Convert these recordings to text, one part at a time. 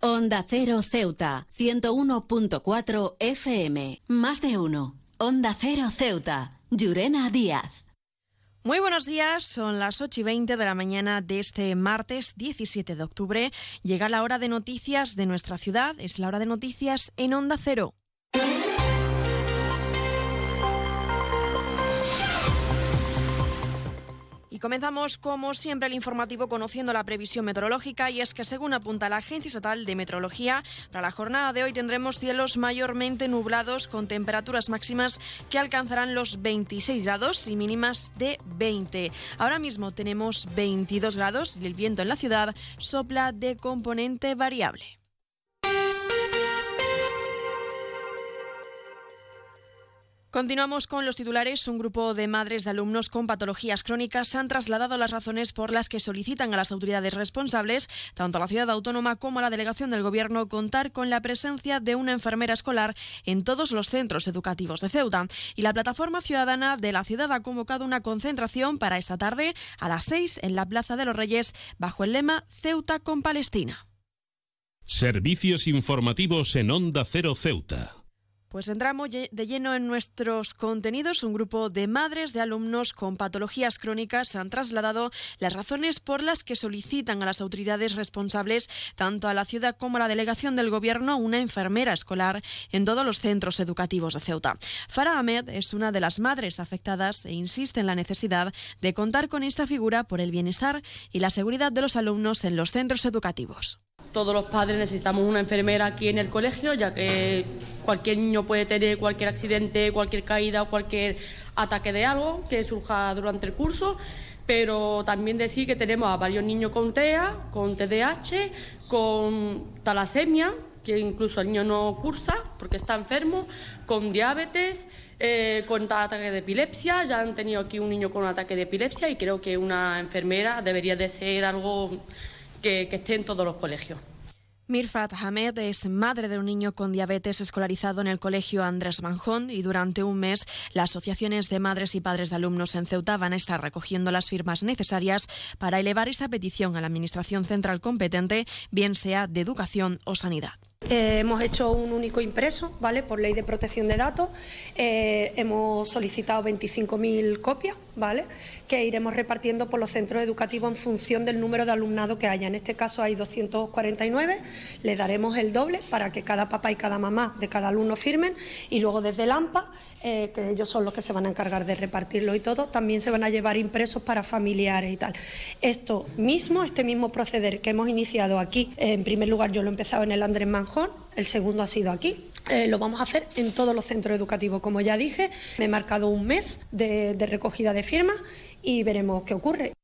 Onda Cero Ceuta, 101.4 FM. Más de uno. Onda Cero Ceuta. Llurena Díaz. Muy buenos días, son las 8 y 20 de la mañana de este martes 17 de octubre. Llega la hora de noticias de nuestra ciudad, es la hora de noticias en Onda Cero. Y comenzamos, como siempre, el informativo conociendo la previsión meteorológica y es que, según apunta la Agencia Estatal de Meteorología, para la jornada de hoy tendremos cielos mayormente nublados con temperaturas máximas que alcanzarán los 26 grados y mínimas de 20. Ahora mismo tenemos 22 grados y el viento en la ciudad sopla de componente variable. Continuamos con los titulares. Un grupo de madres de alumnos con patologías crónicas han trasladado las razones por las que solicitan a las autoridades responsables, tanto a la ciudad autónoma como a la delegación del Gobierno, contar con la presencia de una enfermera escolar en todos los centros educativos de Ceuta. Y la plataforma ciudadana de la ciudad ha convocado una concentración para esta tarde a las seis en la Plaza de los Reyes bajo el lema Ceuta con Palestina. Servicios informativos en Onda Cero Ceuta. Pues entramos de lleno en nuestros contenidos. Un grupo de madres de alumnos con patologías crónicas han trasladado las razones por las que solicitan a las autoridades responsables, tanto a la ciudad como a la delegación del gobierno, una enfermera escolar en todos los centros educativos de Ceuta. Farah Ahmed es una de las madres afectadas e insiste en la necesidad de contar con esta figura por el bienestar y la seguridad de los alumnos en los centros educativos. Todos los padres necesitamos una enfermera aquí en el colegio, ya que cualquier niño puede tener cualquier accidente, cualquier caída o cualquier ataque de algo que surja durante el curso. Pero también decir que tenemos a varios niños con TEA, con TDAH, con talasemia, que incluso el niño no cursa porque está enfermo, con diabetes, eh, con ataque de epilepsia. Ya han tenido aquí un niño con un ataque de epilepsia y creo que una enfermera debería de ser algo que, esté en todos los colegios. Mirfat Hamed es madre de un niño con diabetes escolarizado en el colegio Andrés Manjón y durante un mes las asociaciones de madres y padres de alumnos en Ceuta van a estar recogiendo las firmas necesarias para elevar esta petición a la Administración Central competente, bien sea de educación o sanidad. Eh, hemos hecho un único impreso, ¿vale? Por ley de protección de datos. Eh, hemos solicitado 25.000 copias, ¿vale? Que iremos repartiendo por los centros educativos en función del número de alumnado que haya. En este caso hay 249. Le daremos el doble para que cada papá y cada mamá de cada alumno firmen y luego desde el eh, que ellos son los que se van a encargar de repartirlo y todo, también se van a llevar impresos para familiares y tal. Esto mismo, este mismo proceder que hemos iniciado aquí, en primer lugar yo lo he empezado en el Andrés Manjón, el segundo ha sido aquí. Eh, lo vamos a hacer en todos los centros educativos. Como ya dije, me he marcado un mes de recogida de firmas y veremos qué ocurre.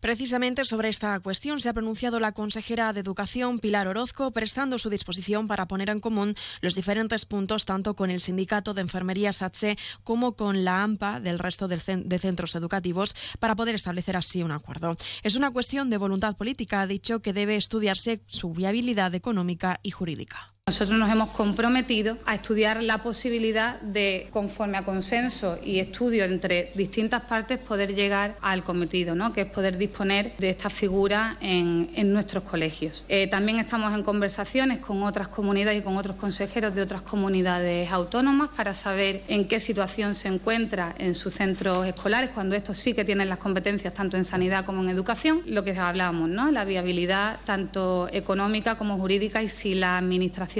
Precisamente sobre esta cuestión se ha pronunciado la consejera de Educación, Pilar Orozco, prestando su disposición para poner en común los diferentes puntos tanto con el Sindicato de Enfermería SATSE como con la AMPA del resto de centros educativos para poder establecer así un acuerdo. Es una cuestión de voluntad política, ha dicho que debe estudiarse su viabilidad económica y jurídica. Nosotros nos hemos comprometido a estudiar la posibilidad de, conforme a consenso y estudio entre distintas partes, poder llegar al cometido, ¿no? que es poder disponer de esta figura en, nuestros colegios. Eh, también estamos en conversaciones con otras comunidades y con otros consejeros de otras comunidades autónomas para saber en qué situación se encuentra en sus centros escolares, cuando estos sí que tienen las competencias tanto en sanidad como en educación, lo que hablábamos, ¿no? la viabilidad tanto económica como jurídica y si la administración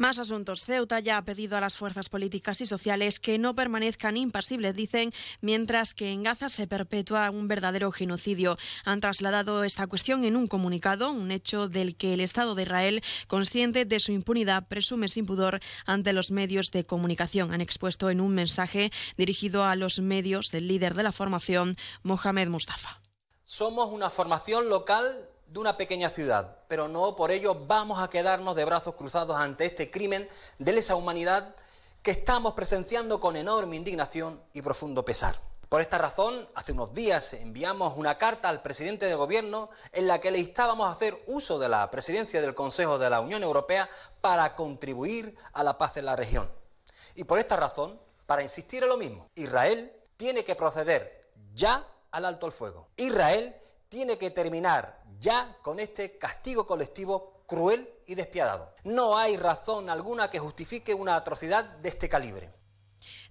Más asuntos. Ceuta ya ha pedido a las fuerzas políticas y sociales que no permanezcan impasibles, dicen, mientras que en Gaza se perpetúa un verdadero genocidio. Han trasladado esta cuestión en un comunicado, un hecho del que el Estado de Israel, consciente de su impunidad, presume sin pudor ante los medios de comunicación. Han expuesto en un mensaje dirigido a los medios el líder de la formación, Mohamed Mustafa. Somos una formación local de una pequeña ciudad, pero no por ello vamos a quedarnos de brazos cruzados ante este crimen de lesa humanidad que estamos presenciando con enorme indignación y profundo pesar. Por esta razón, hace unos días enviamos una carta al presidente de gobierno en la que le instábamos a hacer uso de la presidencia del Consejo de la Unión Europea para contribuir a la paz en la región. Y por esta razón, para insistir en lo mismo, Israel tiene que proceder ya al alto el fuego. Israel tiene que terminar ya con este castigo colectivo cruel y despiadado. No hay razón alguna que justifique una atrocidad de este calibre.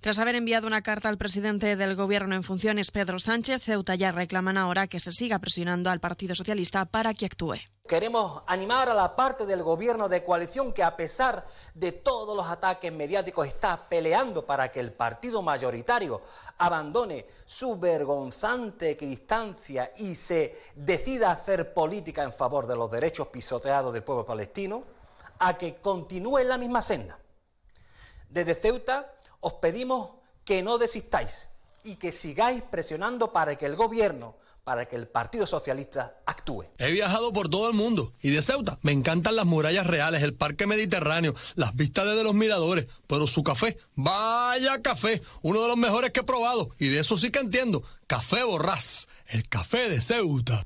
Tras haber enviado una carta al presidente del Gobierno en funciones, Pedro Sánchez, Ceuta ya reclaman ahora que se siga presionando al Partido Socialista para que actúe. Queremos animar a la parte del Gobierno de coalición que a pesar de todos los ataques mediáticos está peleando para que el partido mayoritario abandone su vergonzante equidistancia y se decida hacer política en favor de los derechos pisoteados del pueblo palestino, a que continúe en la misma senda. Desde Ceuta os pedimos que no desistáis y que sigáis presionando para que el gobierno, para que el Partido Socialista actúe. He viajado por todo el mundo y de Ceuta me encantan las murallas reales, el parque mediterráneo, las vistas desde los miradores, pero su café, vaya café, uno de los mejores que he probado y de eso sí que entiendo, Café Borrás, el café de Ceuta.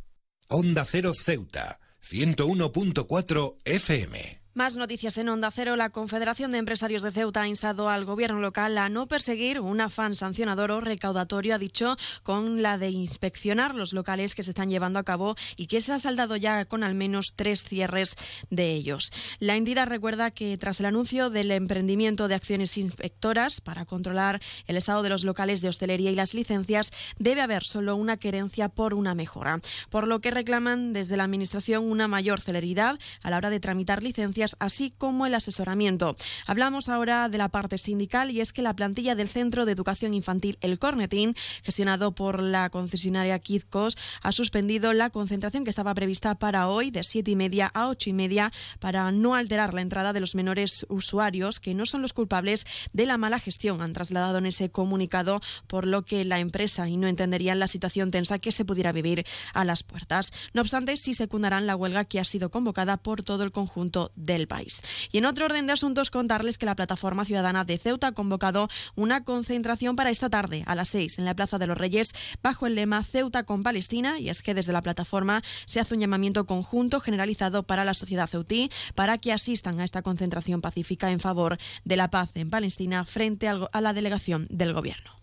Onda Cero Ceuta, 101.4 FM. Más noticias en Onda Cero. La Confederación de Empresarios de Ceuta ha instado al gobierno local a no perseguir un afán sancionador o recaudatorio, ha dicho, con la de inspeccionar los locales que se están llevando a cabo y que se ha saldado ya con al menos tres cierres de ellos. La entidad recuerda que tras el anuncio del emprendimiento de acciones inspectoras para controlar el estado de los locales de hostelería y las licencias, debe haber solo una querencia por una mejora, por lo que reclaman desde la Administración una mayor celeridad a la hora de tramitar licencias así como el asesoramiento. Hablamos ahora de la parte sindical y es que la plantilla del Centro de Educación Infantil El Cornetín, gestionado por la concesionaria Kidcos, ha suspendido la concentración que estaba prevista para hoy de siete y media a ocho y media para no alterar la entrada de los menores usuarios que no son los culpables de la mala gestión. Han trasladado en ese comunicado por lo que la empresa y no entenderían la situación tensa que se pudiera vivir a las puertas. No obstante, sí secundarán la huelga que ha sido convocada por todo el conjunto de del país. Y en otro orden de asuntos, contarles que la Plataforma Ciudadana de Ceuta ha convocado una concentración para esta tarde a las seis en la Plaza de los Reyes bajo el lema Ceuta con Palestina y es que desde la plataforma se hace un llamamiento conjunto generalizado para la sociedad ceutí para que asistan a esta concentración pacífica en favor de la paz en Palestina frente a la delegación del gobierno.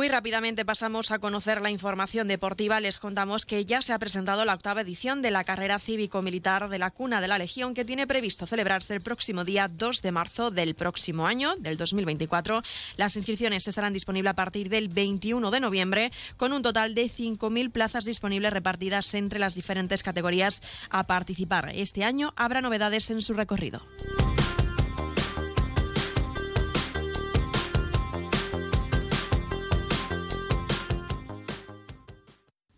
muy rápidamente pasamos a conocer la información deportiva. Les contamos que ya se ha presentado la octava edición de la carrera cívico-militar de la Cuna de la Legión, que tiene previsto celebrarse el próximo día 2 de marzo del próximo año, del 2024. Las inscripciones estarán disponibles a partir del 21 de noviembre, con un total de 5.000 plazas disponibles repartidas entre las diferentes categorías a participar. Este año habrá novedades en su recorrido.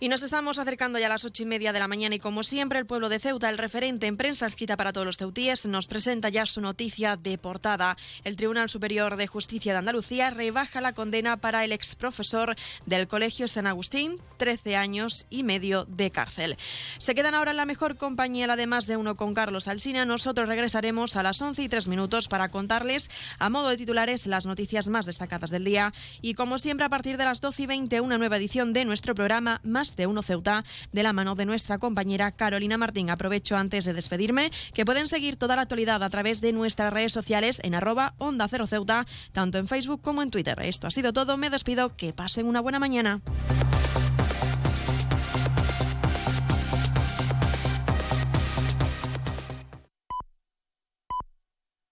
Y nos estamos acercando ya a las ocho y media de la mañana y como siempre el pueblo de Ceuta, el referente en prensa escrita para todos los ceutíes, nos presenta ya su noticia de portada. El Tribunal Superior de Justicia de Andalucía rebaja la condena para el ex profesor del Colegio San Agustín, 13 años y medio de cárcel. Se quedan ahora en la mejor compañía, además de uno con Carlos Alsina. Nosotros regresaremos a las 11 y 3 minutos para contarles a modo de titulares las noticias más destacadas del día y como siempre a partir de las 12 y 20 una nueva edición de nuestro programa De Uno Ceuta de la mano de nuestra compañera Carolina Martín. Aprovecho antes de despedirme que pueden seguir toda la actualidad a través de nuestras redes sociales en arroba Onda Cero Ceuta, tanto en Facebook como en Twitter. Esto ha sido todo, me despido, que pasen una buena mañana.